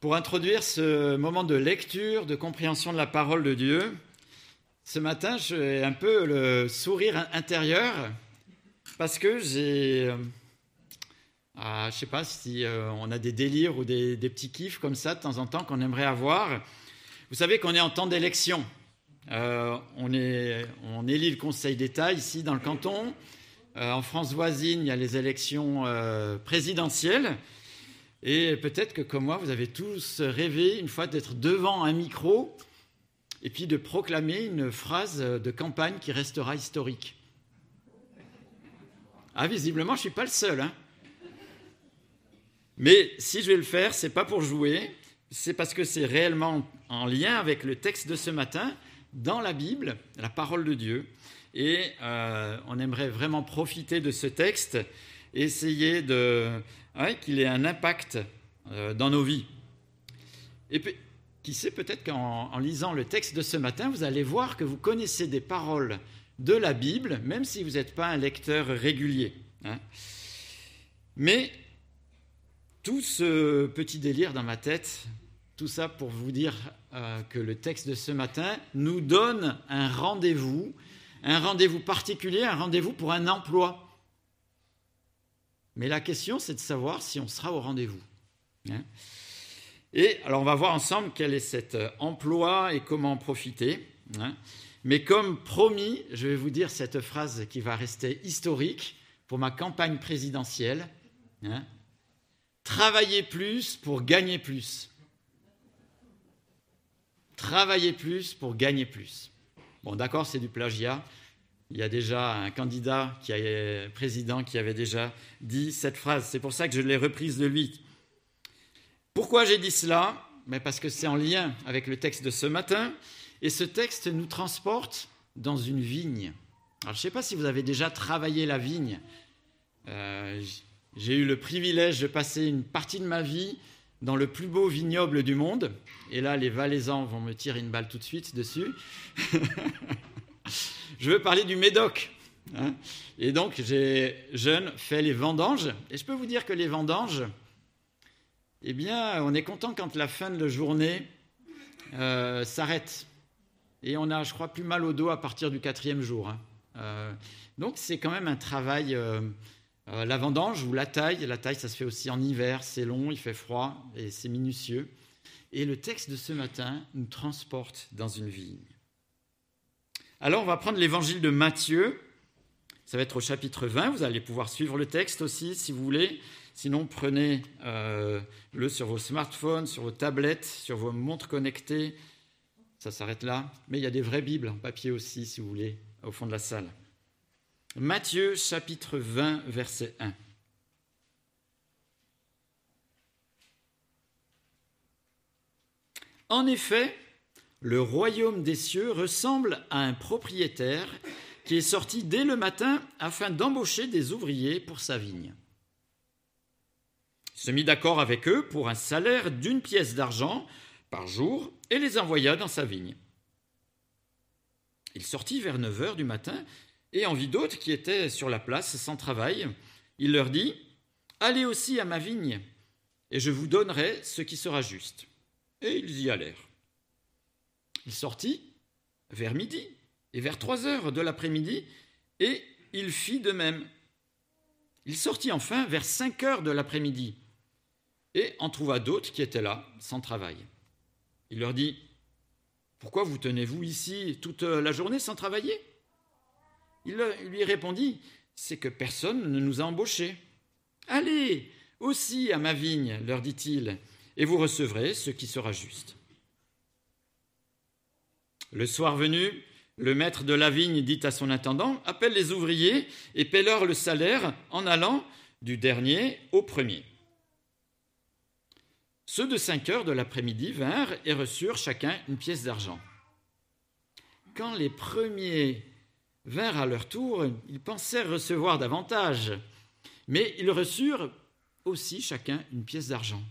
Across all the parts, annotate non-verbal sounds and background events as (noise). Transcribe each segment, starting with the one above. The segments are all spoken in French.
Pour introduire ce moment de lecture, de compréhension de la parole de Dieu, ce matin, j'ai un peu le sourire intérieur parce que j'ai. Ah, je ne sais pas si euh, on a des délires ou des, petits kiffs comme ça de temps en temps qu'on aimerait avoir. Vous savez qu'on est en temps d'élection. Euh, on, on élit le Conseil d'État ici dans le canton. Euh, en France voisine, il y a les élections présidentielles. Et peut-être que comme moi, vous avez tous rêvé une fois d'être devant un micro et puis de proclamer une phrase de campagne qui restera historique. Ah, visiblement, je ne suis pas le seul. Hein. Mais si je vais le faire, ce n'est pas pour jouer, c'est parce que c'est réellement en lien avec le texte de ce matin dans la Bible, la parole de Dieu. Et euh, on aimerait vraiment profiter de ce texte, essayer de, qu'il ait un impact euh, dans nos vies. Et puis, qui sait, peut-être qu'en lisant le texte de ce matin, vous allez voir que vous connaissez des paroles de la Bible, même si vous n'êtes pas un lecteur régulier. Hein. Mais tout ce petit délire dans ma tête, tout ça pour vous dire euh, que le texte de ce matin nous donne un rendez-vous, un rendez-vous particulier, un rendez-vous pour un emploi. Mais la question, c'est de savoir si on sera au rendez-vous. Hein. et alors, on va voir ensemble quel est cet euh, emploi et comment en profiter. Hein. Mais comme promis, je vais vous dire cette phrase qui va rester historique pour ma campagne présidentielle. Hein. Travailler plus pour gagner plus. Travailler plus pour gagner plus. Bon, d'accord, c'est du plagiat. Il y a déjà un candidat qui est président qui avait déjà dit cette phrase. C'est pour ça que je l'ai reprise de lui. Pourquoi j'ai dit cela? Mais Parce que c'est en lien avec le texte de ce matin. Et ce texte nous transporte dans une vigne. Alors, je ne sais pas si vous avez déjà travaillé la vigne. Euh, j'ai eu le privilège de passer une partie de ma vie dans le plus beau vignoble du monde. Et là, les Valaisans vont me tirer une balle tout de suite dessus. (laughs) je veux parler du Médoc. Hein. et donc, j'ai jeune fait les vendanges. Et je peux vous dire que les vendanges, eh bien, on est content quand la fin de la journée euh, s'arrête. Et on a, je crois, plus mal au dos à partir du quatrième jour. Hein. Euh, donc, c'est quand même un travail. Euh, la vendange ou la taille, la taille, ça se fait aussi en hiver, c'est long, il fait froid et c'est minutieux. Et le texte de ce matin nous transporte dans une vigne. Alors, on va prendre l'évangile de Matthieu. Ça va être au chapitre 20. Vous allez pouvoir suivre le texte aussi si vous voulez. Sinon, prenez-le euh, sur vos smartphones, sur vos tablettes, sur vos montres connectées. Ça s'arrête là. Mais il y a des vraies Bibles en papier aussi, si vous voulez, au fond de la salle. Matthieu chapitre 20, verset 1. En effet, le royaume des cieux ressemble à un propriétaire qui est sorti dès le matin afin d'embaucher des ouvriers pour sa vigne. Il se mit d'accord avec eux pour un salaire d'une pièce d'argent par jour et les envoya dans sa vigne. Il sortit vers 9 heures du matin et en vit d'autres qui étaient sur la place sans travail. Il leur dit Allez aussi à ma vigne, et je vous donnerai ce qui sera juste. Et ils y allèrent. Il sortit vers midi et vers trois heures de l'après-midi, et il fit de même. Il sortit enfin vers cinq heures de l'après-midi, et en trouva d'autres qui étaient là, sans travail. Il leur dit, Pourquoi vous tenez-vous ici toute la journée sans travailler? Il lui répondit, C'est que personne ne nous a embauchés. Allez aussi à ma vigne, leur dit-il, et vous recevrez ce qui sera juste. Le soir venu, le maître de la vigne dit à son intendant Appelle les ouvriers et paie-leur le salaire en allant du dernier au premier. Ceux de cinq heures de l'après-midi vinrent et reçurent chacun une pièce d'argent. Quand les premiers vinrent à leur tour, ils pensèrent recevoir davantage, mais ils reçurent aussi chacun une pièce d'argent.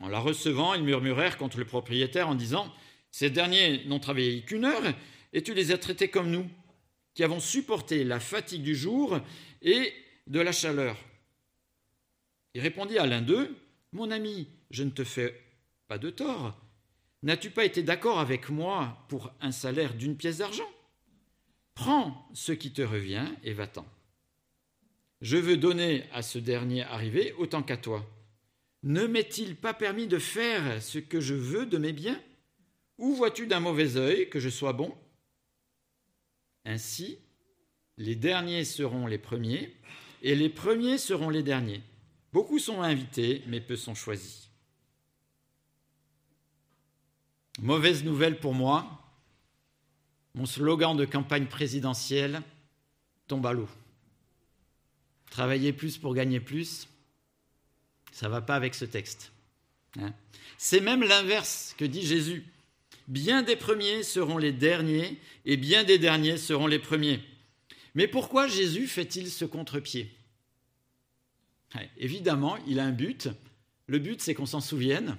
En la recevant, ils murmurèrent contre le propriétaire en disant ces derniers n'ont travaillé qu'une heure, et tu les as traités comme nous, qui avons supporté la fatigue du jour et de la chaleur. Il répondit à l'un d'eux, Mon ami, je ne te fais pas de tort. N'as-tu pas été d'accord avec moi pour un salaire d'une pièce d'argent? Prends ce qui te revient et va-t'en. Je veux donner à ce dernier arrivé autant qu'à toi. Ne m'est-il pas permis de faire ce que je veux de mes biens? Ou vois-tu d'un mauvais œil que je sois bon? Ainsi, les derniers seront les premiers, et les premiers seront les derniers. Beaucoup sont invités, mais peu sont choisis. Mauvaise nouvelle pour moi, mon slogan de campagne présidentielle tombe à l'eau. Travailler plus pour gagner plus, ça ne va pas avec ce texte. Hein. C'est même l'inverse que dit Jésus. Bien des premiers seront les derniers et bien des derniers seront les premiers. Mais pourquoi Jésus fait-il ce contre-pied? Évidemment, il a un but. Le but, c'est qu'on s'en souvienne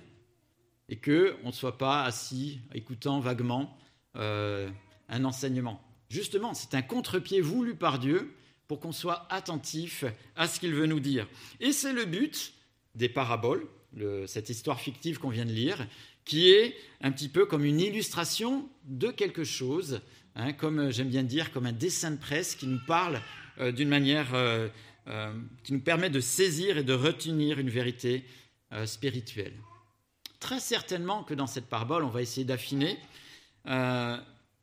et qu'on ne soit pas assis écoutant vaguement euh, un enseignement. Justement, c'est un contre-pied voulu par Dieu pour qu'on soit attentif à ce qu'il veut nous dire. Et c'est le but des paraboles, cette histoire fictive qu'on vient de lire, qui est un petit peu comme une illustration de quelque chose, hein, comme euh, j'aime bien dire, comme un dessin de presse qui nous parle euh, d'une manière euh, qui nous permet de saisir et de retenir une vérité spirituelle. Très certainement que dans cette parabole, on va essayer d'affiner.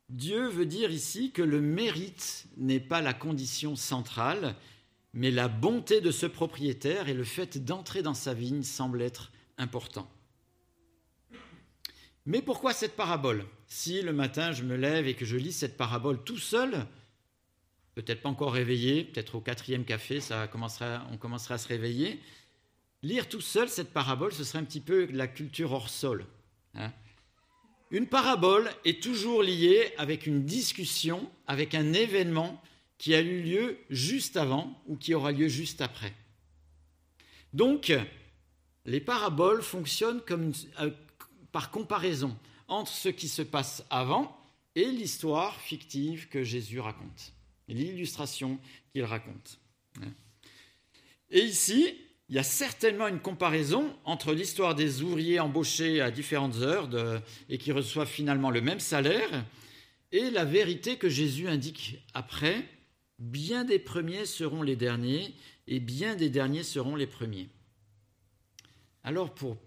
Dieu veut dire ici que le mérite n'est pas la condition centrale, mais la bonté de ce propriétaire et le fait d'entrer dans sa vigne semble être important. Mais pourquoi cette parabole? Si le matin je me lève et que je lis cette parabole tout seul, peut-être pas encore réveillé, peut-être au quatrième café, ça commencera, on commencera à se réveiller, lire tout seul cette parabole, ce serait un petit peu la culture hors sol. Hein. une parabole est toujours liée avec une discussion, avec un événement qui a eu lieu juste avant ou qui aura lieu juste après. Donc, les paraboles fonctionnent comme euh, par comparaison entre ce qui se passe avant et l'histoire fictive que Jésus raconte, l'illustration qu'il raconte. Et ici, il y a certainement une comparaison entre l'histoire des ouvriers embauchés à différentes heures et qui reçoivent finalement le même salaire et la vérité que Jésus indique après Bien des premiers seront les derniers, et bien des derniers seront les premiers. Alors pour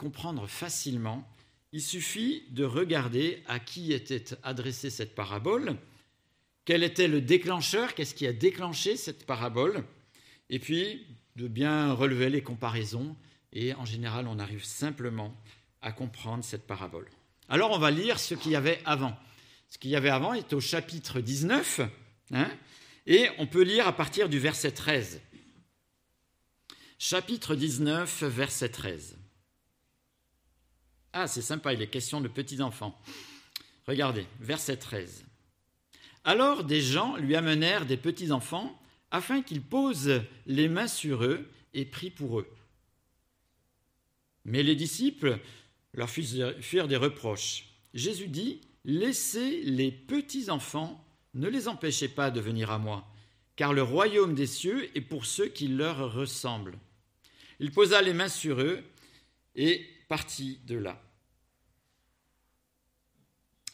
comprendre facilement, il suffit de regarder à qui était adressée cette parabole, quel était le déclencheur, qu'est-ce qui a déclenché cette parabole, et puis de bien relever les comparaisons, et en général on arrive simplement à comprendre cette parabole. Alors on va lire ce qu'il y avait avant. Ce qu'il y avait avant est au chapitre 19, hein, et on peut lire à partir du verset 13. Chapitre 19, verset 13. Ah, c'est sympa, il est question de petits-enfants. Regardez, verset 13. Alors des gens lui amenèrent des petits-enfants afin qu'il pose les mains sur eux et prie pour eux. Mais les disciples leur firent des reproches. Jésus dit, Laissez les petits-enfants ne les empêchez pas de venir à moi, car le royaume des cieux est pour ceux qui leur ressemblent. Il posa les mains sur eux et partit de là.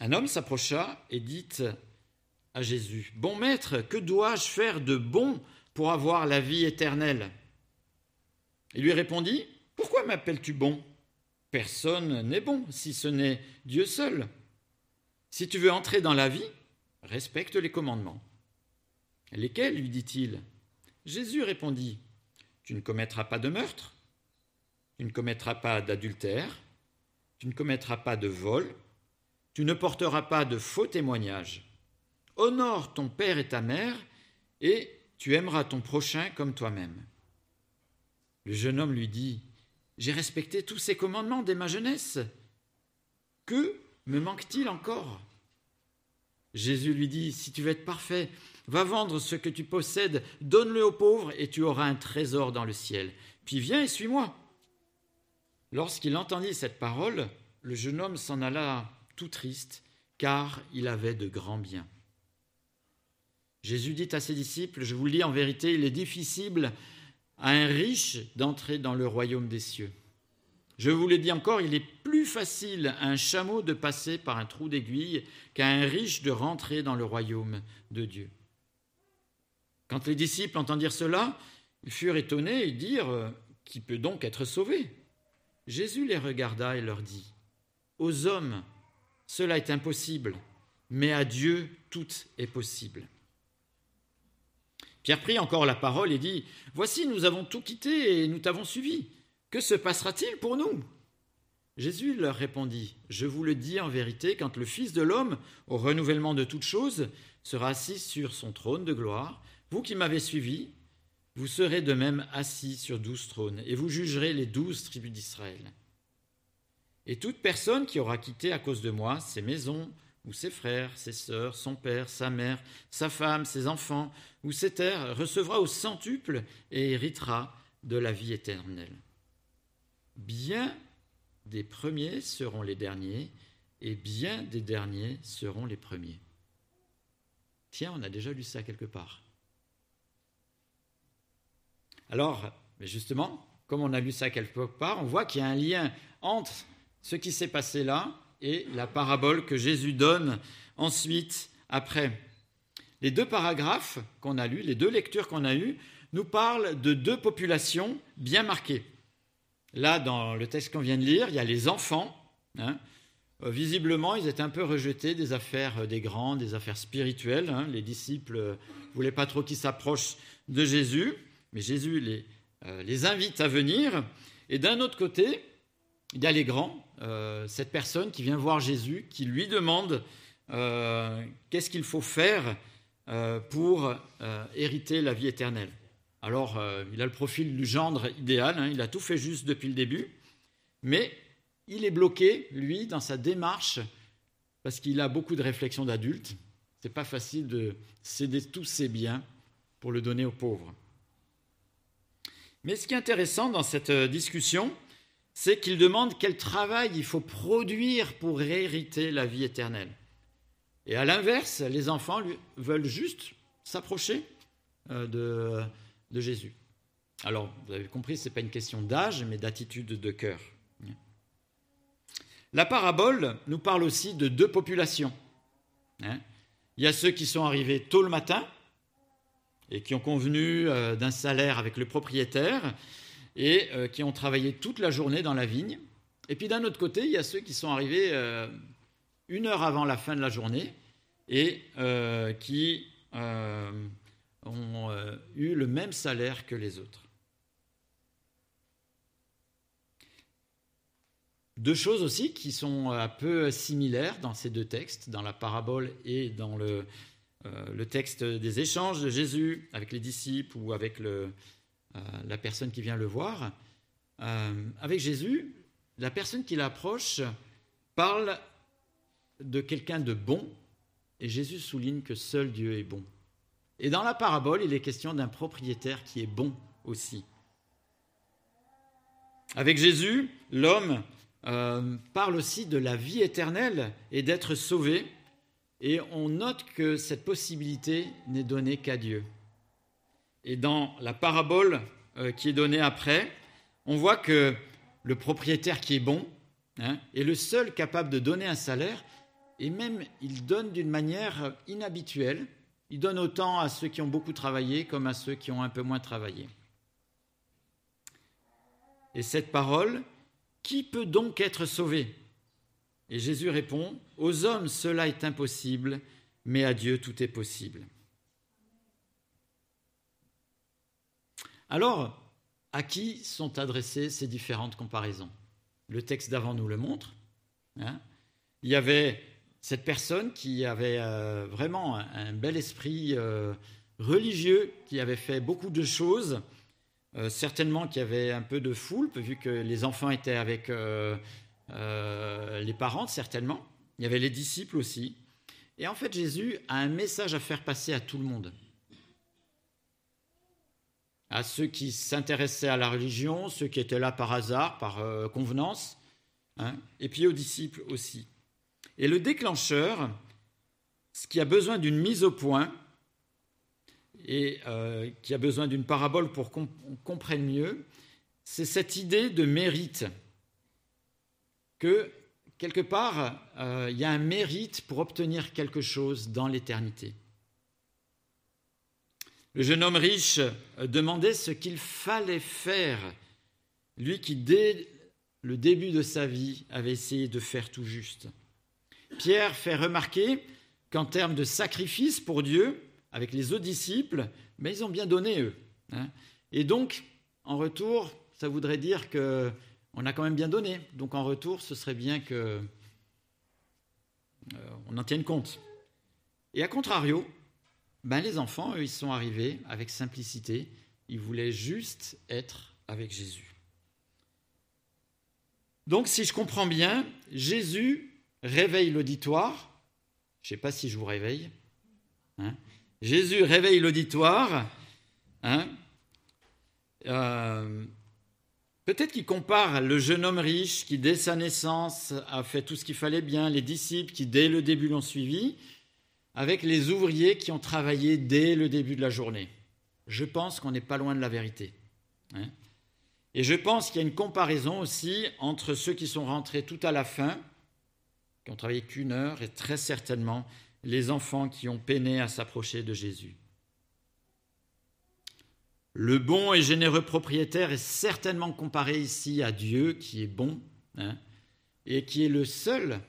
Un homme s'approcha et dit à Jésus, Bon maître, que dois-je faire de bon pour avoir la vie éternelle? Il lui répondit, Pourquoi m'appelles-tu bon? Personne n'est bon si ce n'est Dieu seul. Si tu veux entrer dans la vie, respecte les commandements. Lesquels? lui dit-il Jésus répondit Tu ne commettras pas de meurtre, tu ne commettras pas d'adultère, tu ne commettras pas de vol, tu ne porteras pas de faux témoignages. Honore ton père et ta mère, et tu aimeras ton prochain comme toi-même. Le jeune homme lui dit J'ai respecté tous ces commandements dès ma jeunesse. Que me manque-t-il encore? Jésus lui dit, si tu veux être parfait, va vendre ce que tu possèdes, donne-le aux pauvres et tu auras un trésor dans le ciel. Puis viens et suis-moi. Lorsqu'il entendit cette parole, le jeune homme s'en alla tout triste, car il avait de grands biens. Jésus dit à ses disciples, je vous le dis en vérité, il est difficile à un riche d'entrer dans le royaume des cieux. Je vous l'ai dit encore, il est plus facile à un chameau de passer par un trou d'aiguille qu'à un riche de rentrer dans le royaume de Dieu. Quand les disciples entendirent cela, ils furent étonnés et dirent Qui peut donc être sauvé? Jésus les regarda et leur dit Aux hommes, cela est impossible, mais à Dieu, tout est possible. Pierre prit encore la parole et dit Voici, nous avons tout quitté et nous t'avons suivi. Que se passera-t-il pour nous? Jésus leur répondit Je vous le dis en vérité, quand le Fils de l'homme, au renouvellement de toutes choses, sera assis sur son trône de gloire, vous qui m'avez suivi, vous serez de même assis sur douze trônes, et vous jugerez les douze tribus d'Israël. Et toute personne qui aura quitté à cause de moi ses maisons, ou ses frères, ses sœurs, son père, sa mère, sa femme, ses enfants, ou ses terres, recevra au centuple et héritera de la vie éternelle. Bien des premiers seront les derniers, et bien des derniers seront les premiers. Tiens, on a déjà lu ça quelque part. Alors, justement, comme on a lu ça quelque part, on voit qu'il y a un lien entre ce qui s'est passé là et la parabole que Jésus donne ensuite, après. Les deux paragraphes qu'on a lus, les deux lectures qu'on a eues, nous parlent de deux populations bien marquées. Là, dans le texte qu'on vient de lire, il y a les enfants. Hein. Euh, visiblement, ils étaient un peu rejetés des affaires des grands, des affaires spirituelles. Hein. Les disciples ne voulaient pas trop qu'ils s'approchent de Jésus mais Jésus les, euh, les invite à venir. Et d'un autre côté, il y a les grands, euh, cette personne qui vient voir Jésus, qui lui demande euh, qu'est-ce qu'il faut faire pour hériter la vie éternelle. Alors, il a le profil du gendre idéal, hein, il a tout fait juste depuis le début, mais il est bloqué, lui, dans sa démarche, parce qu'il a beaucoup de réflexions d'adulte. C'est pas facile de céder tous ses biens pour le donner aux pauvres. Mais ce qui est intéressant dans cette euh, discussion, c'est qu'il demande quel travail il faut produire pour hériter la vie éternelle. Et à l'inverse, les enfants veulent juste s'approcher euh, de, de, Jésus. Alors, vous avez compris, ce n'est pas une question d'âge, mais d'attitude de cœur. La parabole nous parle aussi de deux populations. Hein. Il y a ceux qui sont arrivés tôt le matin, et qui ont convenu euh, d'un salaire avec le propriétaire et euh, qui ont travaillé toute la journée dans la vigne. Et puis d'un autre côté, il y a ceux qui sont arrivés euh, une heure avant la fin de la journée et qui ont eu le même salaire que les autres. Deux choses aussi qui sont un peu similaires dans ces deux textes, dans la parabole et dans le, le texte des échanges de Jésus avec les disciples ou avec euh, la personne qui vient le voir. Euh, avec Jésus, la personne qui l'approche parle de quelqu'un de bon, et Jésus souligne que seul Dieu est bon. Et dans la parabole, il est question d'un propriétaire qui est bon aussi. Avec Jésus, l'homme parle aussi de la vie éternelle et d'être sauvé et on note que cette possibilité n'est donnée qu'à Dieu. Et dans la parabole euh, qui est donnée après, on voit que le propriétaire qui est bon hein, est le seul capable de donner un salaire, et même il donne d'une manière inhabituelle. Il donne autant à ceux qui ont beaucoup travaillé comme à ceux qui ont un peu moins travaillé. Et cette parole, qui peut donc être sauvé et Jésus répond, Aux hommes cela est impossible, mais à Dieu tout est possible. Alors, à qui sont adressées ces différentes comparaisons? Le texte d'avant nous le montre. Hein. Il y avait cette personne qui avait euh, vraiment un, bel esprit euh, religieux, qui avait fait beaucoup de choses, euh, certainement qui avait un peu de foule, vu que les enfants étaient avec euh, les parents certainement, il y avait les disciples aussi. Et en fait, Jésus a un message à faire passer à tout le monde. À ceux qui s'intéressaient à la religion, ceux qui étaient là par hasard, par euh, convenance, hein, et puis aux disciples aussi. Et le déclencheur, ce qui a besoin d'une mise au point, et euh, qui a besoin d'une parabole pour qu'on comprenne mieux, c'est cette idée de mérite que quelque part, euh, il y a un mérite pour obtenir quelque chose dans l'éternité. Le jeune homme riche demandait ce qu'il fallait faire, lui qui, dès le début de sa vie, avait essayé de faire tout juste. Pierre fait remarquer qu'en termes de sacrifice pour Dieu, avec les autres disciples, mais ils ont bien donné, eux. Hein. Et donc, en retour, ça voudrait dire que on a quand même bien donné. Donc en retour, ce serait bien que euh, on en tienne compte. Et à contrario, ben les enfants, eux, ils sont arrivés avec simplicité. Ils voulaient juste être avec Jésus. Donc, si je comprends bien, Jésus réveille l'auditoire. Je ne sais pas si je vous réveille. Hein. Jésus réveille l'auditoire. Hein. Euh, Peut-être qu'il compare le jeune homme riche qui, dès sa naissance, a fait tout ce qu'il fallait bien, les disciples qui, dès le début, l'ont suivi, avec les ouvriers qui ont travaillé dès le début de la journée. Je pense qu'on n'est pas loin de la vérité. Hein. Et je pense qu'il y a une comparaison aussi entre ceux qui sont rentrés tout à la fin, qui ont travaillé qu'une heure, et très certainement les enfants qui ont peiné à s'approcher de Jésus. Le bon et généreux propriétaire est certainement comparé ici à Dieu qui est bon hein, et qui est le seul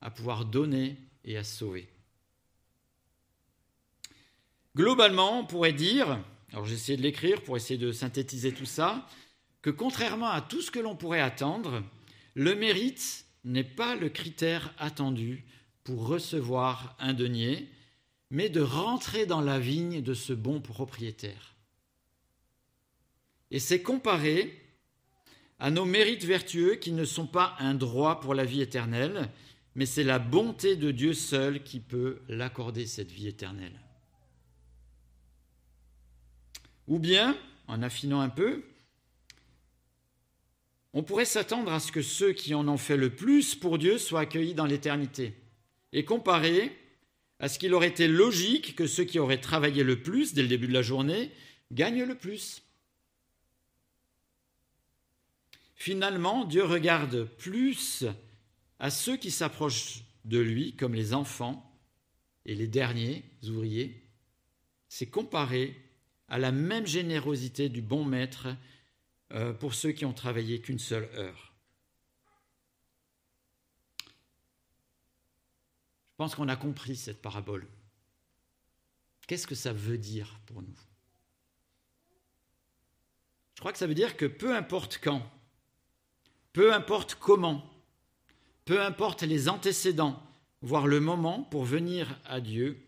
à pouvoir donner et à sauver. Globalement, on pourrait dire, alors j'ai essayé de l'écrire pour essayer de synthétiser tout ça, que contrairement à tout ce que l'on pourrait attendre, le mérite n'est pas le critère attendu pour recevoir un denier, mais de rentrer dans la vigne de ce bon propriétaire. Et c'est comparé à nos mérites vertueux qui ne sont pas un droit pour la vie éternelle, mais c'est la bonté de Dieu seul qui peut l'accorder, cette vie éternelle. Ou bien, en affinant un peu, on pourrait s'attendre à ce que ceux qui en ont fait le plus pour Dieu soient accueillis dans l'éternité, et comparer à ce qu'il aurait été logique que ceux qui auraient travaillé le plus dès le début de la journée gagnent le plus. Finalement, Dieu regarde plus à ceux qui s'approchent de lui, comme les enfants et les derniers ouvriers. C'est comparé à la même générosité du bon maître euh, pour ceux qui ont travaillé qu'une seule heure. Je pense qu'on a compris cette parabole. Qu'est-ce que ça veut dire pour nous? Je crois que ça veut dire que peu importe quand, peu importe comment, peu importe les antécédents, voire le moment pour venir à Dieu,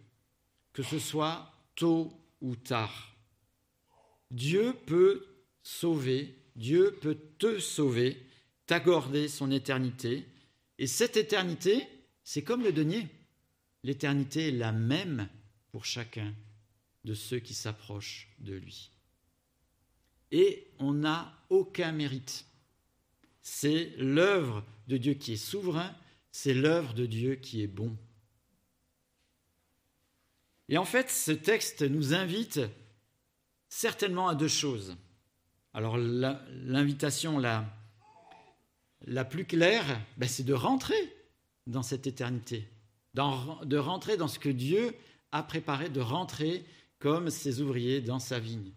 que ce soit tôt ou tard. Dieu peut sauver, Dieu peut te sauver, t'accorder son éternité. Et cette éternité, c'est comme le denier. L'éternité est la même pour chacun de ceux qui s'approchent de lui. Et on n'a aucun mérite c'est l'œuvre de Dieu qui est souverain, c'est l'œuvre de Dieu qui est bon. Et en fait, ce texte nous invite certainement à deux choses. Alors l'invitation la, la, plus claire, ben, c'est de rentrer dans cette éternité, de rentrer dans ce que Dieu a préparé, de rentrer comme ses ouvriers dans sa vigne.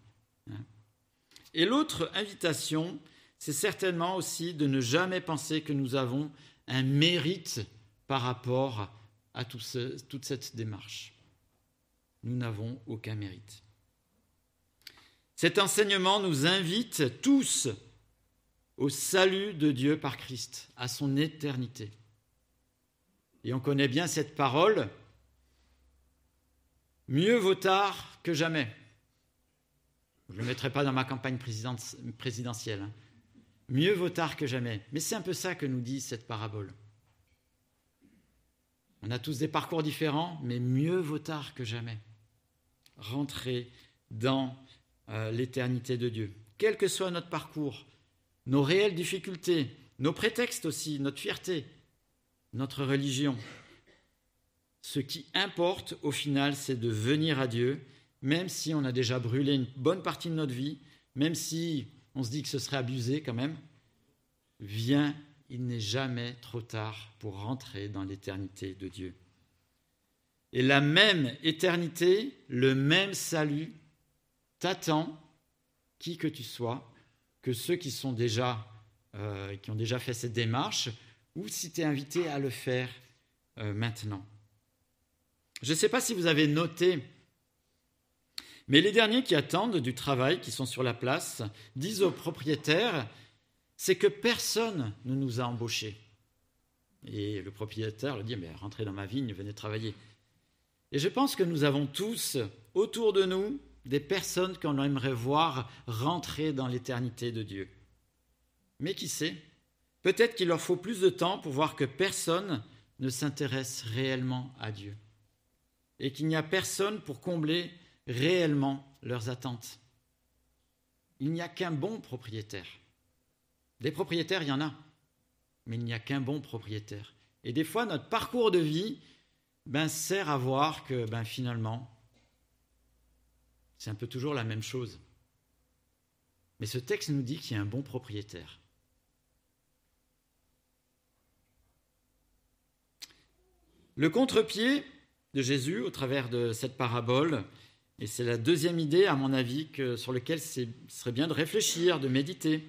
Et l'autre invitation, c'est certainement aussi de ne jamais penser que nous avons un mérite par rapport à toute cette démarche. Nous n'avons aucun mérite. Cet enseignement nous invite tous au salut de Dieu par Christ, à son éternité. Et on connaît bien cette parole, mieux vaut tard que jamais. Je ne le mettrai pas dans ma campagne présidentielle. Hein. Mieux vaut tard que jamais. Mais c'est un peu ça que nous dit cette parabole. On a tous des parcours différents, mais mieux vaut tard que jamais. Rentrer dans euh, l'éternité de Dieu. Quel que soit notre parcours, nos réelles difficultés, nos prétextes aussi, notre fierté, notre religion. Ce qui importe au final, c'est de venir à Dieu, même si on a déjà brûlé une bonne partie de notre vie, même si on se dit que ce serait abusé quand même. Viens il n'est jamais trop tard pour rentrer dans l'éternité de Dieu. Et la même éternité, le même salut t'attend, qui que tu sois, que ceux qui sont déjà, euh, qui ont déjà fait cette démarche, ou si tu es invité à le faire euh, maintenant. Je ne sais pas si vous avez noté, mais les derniers qui attendent du travail, qui sont sur la place, disent aux propriétaires, c'est que personne ne nous a embauchés. Et le propriétaire leur dit, mais rentrez dans ma vigne, venez travailler. Et je pense que nous avons tous autour de nous des personnes qu'on aimerait voir rentrer dans l'éternité de Dieu. Mais qui sait Peut-être qu'il leur faut plus de temps pour voir que personne ne s'intéresse réellement à Dieu et qu'il n'y a personne pour combler réellement leurs attentes. Il n'y a qu'un bon propriétaire. Des propriétaires, il y en a, mais il n'y a qu'un bon propriétaire. Et des fois, notre parcours de vie ben, sert à voir que ben, finalement, c'est un peu toujours la même chose. Mais ce texte nous dit qu'il y a un bon propriétaire. Le contre-pied de Jésus au travers de cette parabole, et c'est la deuxième idée, à mon avis, sur laquelle ce serait bien de réfléchir, de méditer,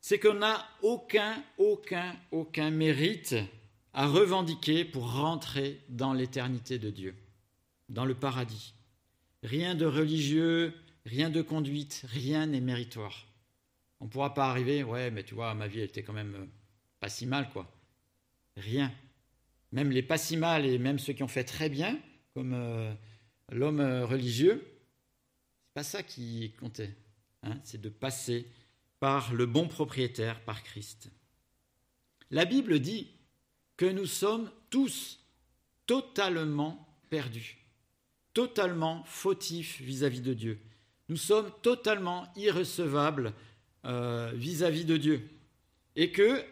c'est qu'on n'a aucun, aucun, aucun mérite à revendiquer pour rentrer dans l'éternité de Dieu, dans le paradis. Rien de religieux, rien de conduite, rien n'est méritoire. On ne pourra pas arriver, ouais, mais tu vois, ma vie, elle était quand même euh, pas si mal, quoi. Rien. Même les pas si mal et même ceux qui ont fait très bien, comme euh, l'homme euh, religieux, c'est pas ça qui comptait. Hein, c'est de passer par le bon propriétaire, par Christ. La Bible dit que nous sommes tous totalement perdus, totalement fautifs vis-à-vis de Dieu. Nous sommes totalement irrecevables euh, vis-à-vis de Dieu. Et que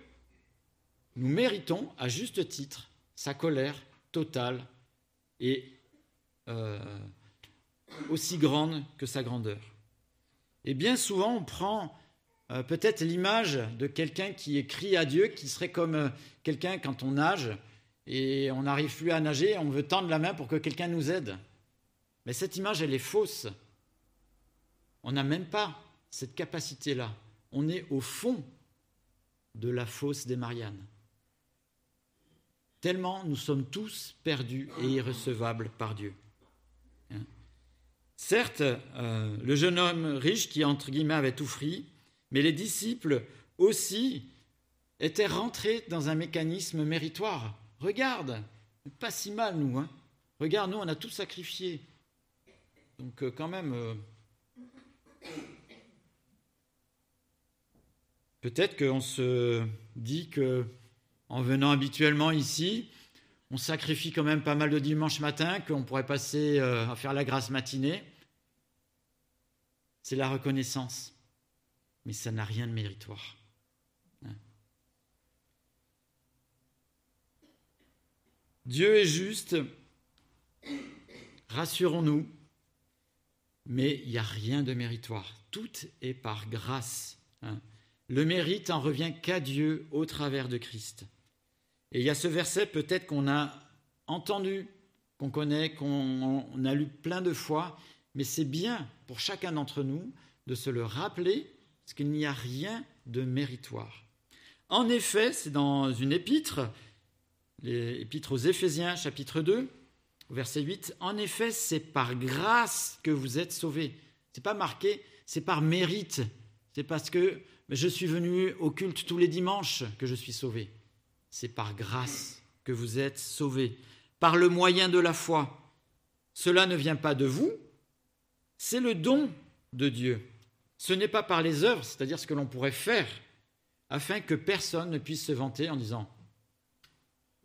nous méritons, à juste titre, sa colère totale et euh, aussi grande que sa grandeur. Et bien souvent, on prend euh, peut-être l'image de quelqu'un qui écrit à Dieu, qui serait comme euh, quelqu'un quand on nage et on n'arrive plus à nager, on veut tendre la main pour que quelqu'un nous aide. Mais cette image, elle est fausse. On n'a même pas cette capacité-là. On est au fond de la fosse des Mariannes. Tellement nous sommes tous perdus et irrecevables par Dieu. Certes, euh, le jeune homme riche qui, entre guillemets, avait tout pris, mais les disciples aussi étaient rentrés dans un mécanisme méritoire. Regarde, pas si mal nous. Hein. Regarde, nous, on a tout sacrifié. Donc euh, quand même, euh, peut-être qu'on se dit que en venant habituellement ici, on sacrifie quand même pas mal de dimanche matin, qu'on pourrait passer à faire la grâce matinée. C'est la reconnaissance mais ça n'a rien de méritoire. Hein. Dieu est juste, rassurons-nous, mais il n'y a rien de méritoire. Tout est par grâce. Hein. Le mérite en revient qu'à Dieu au travers de Christ. Et il y a ce verset peut-être qu'on a entendu, qu'on connaît, qu'on a lu plein de fois, mais c'est bien pour chacun d'entre nous de se le rappeler parce qu'il n'y a rien de méritoire. En effet, c'est dans une épître, l'épître aux Éphésiens chapitre 2, verset 8, en effet, c'est par grâce que vous êtes sauvés. C'est pas marqué, c'est par mérite. C'est parce que je suis venu au culte tous les dimanches que je suis sauvé. C'est par grâce que vous êtes sauvés, par le moyen de la foi. Cela ne vient pas de vous, c'est le don de Dieu ce n'est pas par les œuvres, c'est-à-dire ce que l'on pourrait faire, afin que personne ne puisse se vanter en disant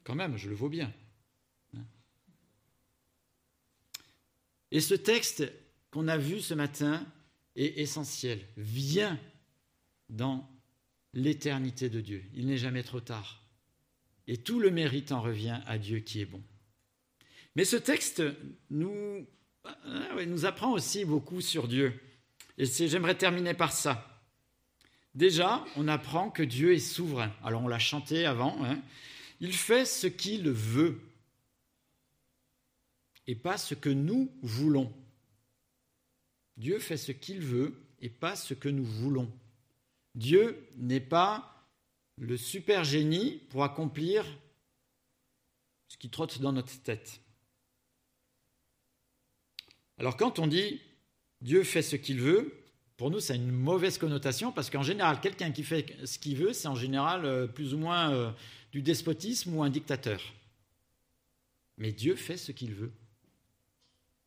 Quand même, je le vaux bien. Et ce texte qu'on a vu ce matin est essentiel. Viens dans l'éternité de Dieu. Il n'est jamais trop tard. Et tout le mérite en revient à Dieu qui est bon. Mais ce texte nous, nous apprend aussi beaucoup sur Dieu. Et j'aimerais terminer par ça. Déjà, on apprend que Dieu est souverain. Alors on l'a chanté avant. Hein. Il fait ce qu'il veut et pas ce que nous voulons. Dieu fait ce qu'il veut et pas ce que nous voulons. Dieu n'est pas le super génie pour accomplir ce qui trotte dans notre tête. Alors quand on dit Dieu fait ce qu'il veut, pour nous, a une mauvaise connotation parce qu'en général, quelqu'un qui fait ce qu'il veut, c'est en général euh, plus ou moins euh, du despotisme ou un dictateur. Mais Dieu fait ce qu'il veut.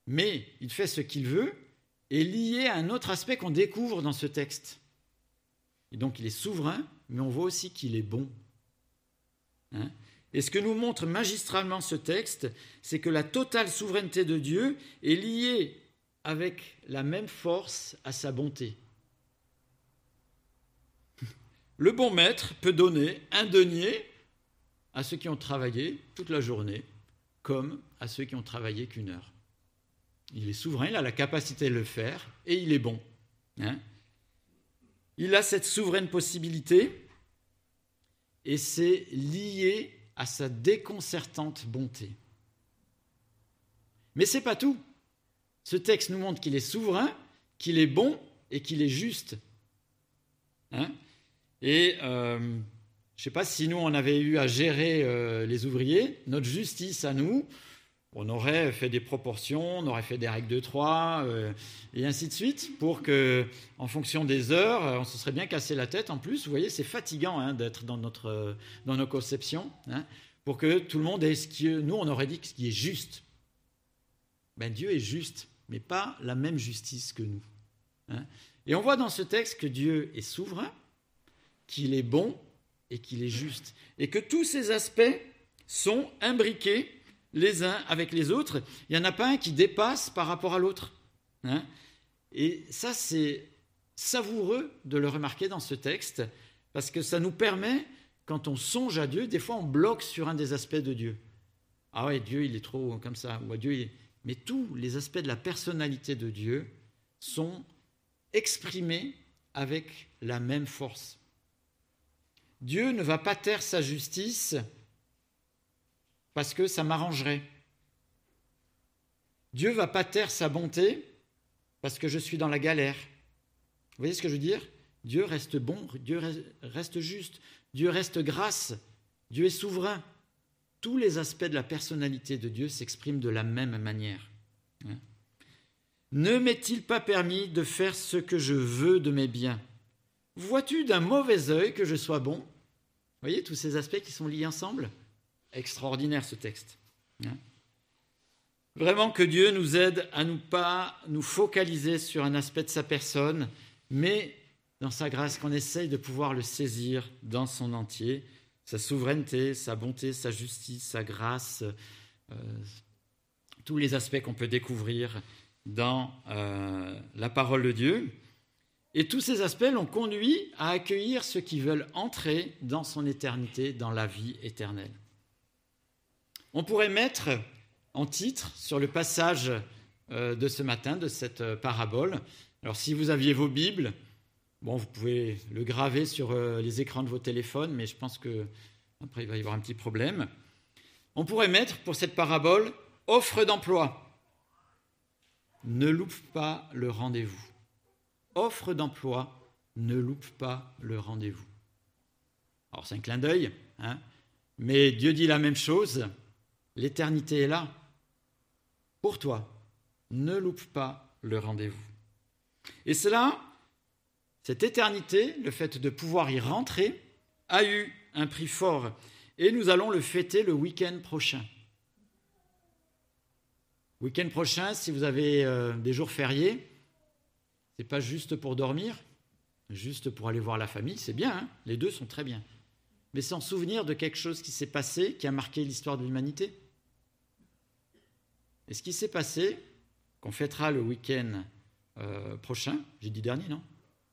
Mais il fait ce qu'il veut est lié à un autre aspect qu'on découvre dans ce texte. Et donc il est souverain, mais on voit aussi qu'il est bon. Hein? Et ce que nous montre magistralement ce texte, c'est que la totale souveraineté de Dieu est liée avec la même force à sa bonté. (laughs) Le bon maître peut donner un denier à ceux qui ont travaillé toute la journée, comme à ceux qui ont travaillé qu'une heure. Il est souverain, il a la capacité de le faire, et il est bon. Hein. il a cette souveraine possibilité, et c'est lié à sa déconcertante bonté. Mais ce n'est pas tout. Ce texte nous montre qu'il est souverain, qu'il est bon et qu'il est juste. Hein? Et euh, je ne sais pas si nous, on avait eu à gérer euh, les ouvriers, notre justice à nous, on aurait fait des proportions, on aurait fait des règles de trois, euh, et ainsi de suite, pour que, en fonction des heures, on se serait bien cassé la tête. En plus, vous voyez, c'est fatigant hein, d'être dans, notre, dans nos conceptions, hein, pour que tout le monde ait ce qui, nous, on aurait dit ce qui est juste. Ben, Dieu est juste, mais pas la même justice que nous. Hein. Et on voit dans ce texte que Dieu est souverain, qu'il est bon et qu'il est juste, et que tous ces aspects sont imbriqués les uns avec les autres. Il n'y en a pas un qui dépasse par rapport à l'autre. Hein. Et ça, c'est savoureux de le remarquer dans ce texte, parce que ça nous permet, quand on songe à Dieu, des fois on bloque sur un des aspects de Dieu. Ah ouais, Dieu, il est trop comme ça, ou Dieu, Mais tous les aspects de la personnalité de Dieu sont exprimés avec la même force. Dieu ne va pas taire sa justice parce que ça m'arrangerait. Dieu va pas taire sa bonté parce que je suis dans la galère. Vous voyez ce que je veux dire? Dieu reste bon, Dieu reste juste, Dieu reste grâce, Dieu est souverain. Tous les aspects de la personnalité de Dieu s'expriment de la même manière. Hein? Ne m'est-il pas permis de faire ce que je veux de mes biens? Vois-tu d'un mauvais œil que je sois bon? Vous voyez tous ces aspects qui sont liés ensemble? Extraordinaire ce texte. Hein. Vraiment que Dieu nous aide à ne pas nous focaliser sur un aspect de sa personne, mais dans sa grâce qu'on essaye de pouvoir le saisir dans son entier, sa souveraineté, sa bonté, sa justice, sa grâce, euh, tous les aspects qu'on peut découvrir dans euh, la parole de Dieu. Et tous ces aspects l'ont conduit à accueillir ceux qui veulent entrer dans son éternité, dans la vie éternelle. On pourrait mettre en titre sur le passage euh, de ce matin, de cette euh, parabole. Alors si vous aviez vos Bibles, vous pouvez le graver sur euh, les écrans de vos téléphones, mais je pense que après il va y avoir un petit problème. On pourrait mettre pour cette parabole offre d'emploi. Ne loupe pas le rendez-vous. Offre d'emploi, ne loupe pas le rendez-vous. Alors c'est un clin d'œil, hein, mais Dieu dit la même chose L'éternité est là. Pour toi, ne loupe pas le rendez-vous. Et cela, cette éternité, le fait de pouvoir y rentrer, a eu un prix fort. Et nous allons le fêter le week-end prochain. Week-end prochain, si vous avez euh, des jours fériés, c'est pas juste pour dormir, juste pour aller voir la famille, c'est bien, hein. les deux sont très bien. Mais sans souvenir de quelque chose qui s'est passé, qui a marqué l'histoire de l'humanité. Et ce qui s'est passé, qu'on fêtera le week-end euh, prochain, j'ai dit dernier, non?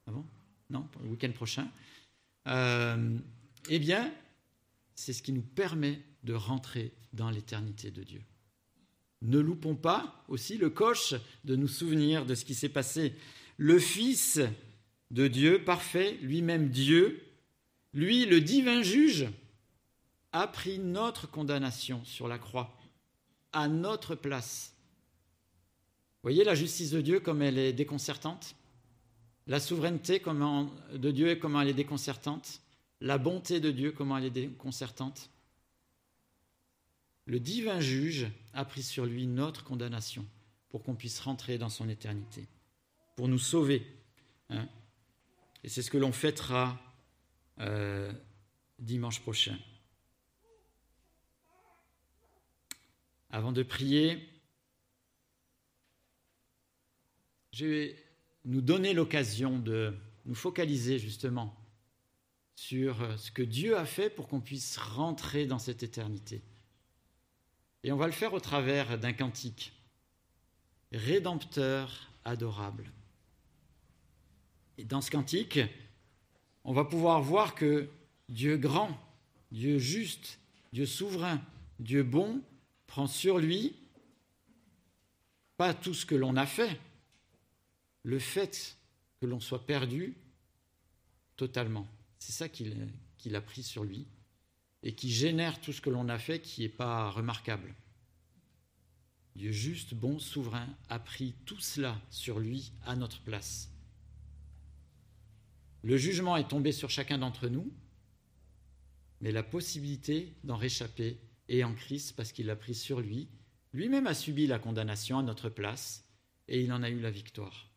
Avant ah Non, le week-end prochain, euh, eh bien, c'est ce qui nous permet de rentrer dans l'éternité de Dieu. Ne loupons pas aussi le coche de nous souvenir de ce qui s'est passé. Le Fils de Dieu, parfait, lui-même Dieu, lui, le divin juge, a pris notre condamnation sur la croix, à notre place. Voyez la justice de Dieu comme elle est déconcertante La souveraineté de Dieu, comment elle est déconcertante La bonté de Dieu, comment elle est déconcertante Le divin juge a pris sur lui notre condamnation pour qu'on puisse rentrer dans son éternité, pour nous sauver. Hein. Et c'est ce que l'on fêtera euh, dimanche prochain. Avant de prier, je vais nous donner l'occasion de nous focaliser justement sur ce que Dieu a fait pour qu'on puisse rentrer dans cette éternité. Et on va le faire au travers d'un cantique, Rédempteur adorable. Et dans ce cantique, on va pouvoir voir que Dieu grand, Dieu juste, Dieu souverain, Dieu bon, prend sur lui pas tout ce que l'on a fait, le fait que l'on soit perdu totalement. C'est ça qu'il a pris sur lui et qui génère tout ce que l'on a fait qui n'est pas remarquable. Dieu juste, bon, souverain, a pris tout cela sur lui à notre place. Le jugement est tombé sur chacun d'entre nous, mais la possibilité d'en réchapper est en Christ parce qu'il l'a pris sur lui. Lui-même a subi la condamnation à notre place et il en a eu la victoire.